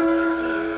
蝴蝶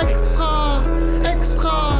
extra, extra.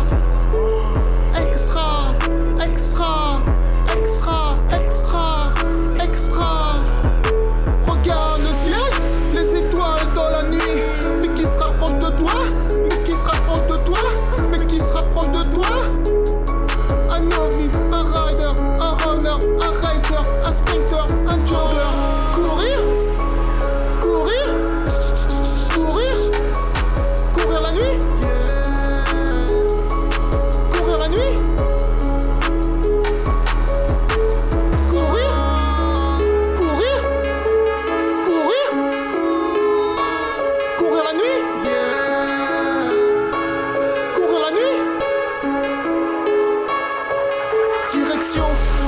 Direction,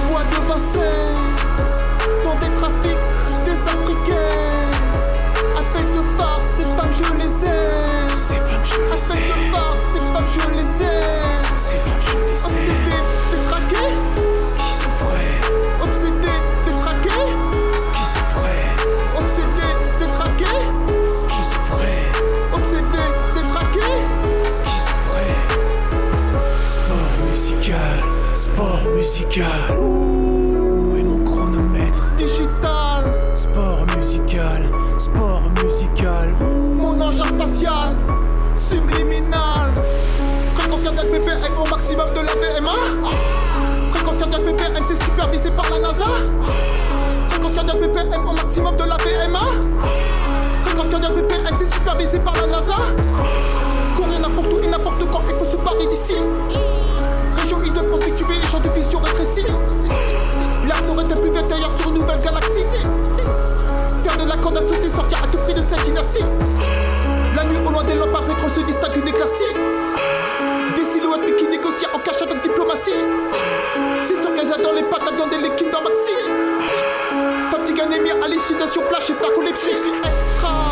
voie de passer Dans des trafics, des Africains. musical. Où est mon chronomètre Digital. Sport musical, sport musical. Mon engin spatial, subliminal. Fréquence cardiaque BPM au maximum de la VMA. Fréquence cardiaque BPM, c'est supervisé par la NASA. Fréquence cardiaque BPM au maximum de la hallucinations, flash et narcolepsie, c'est extra.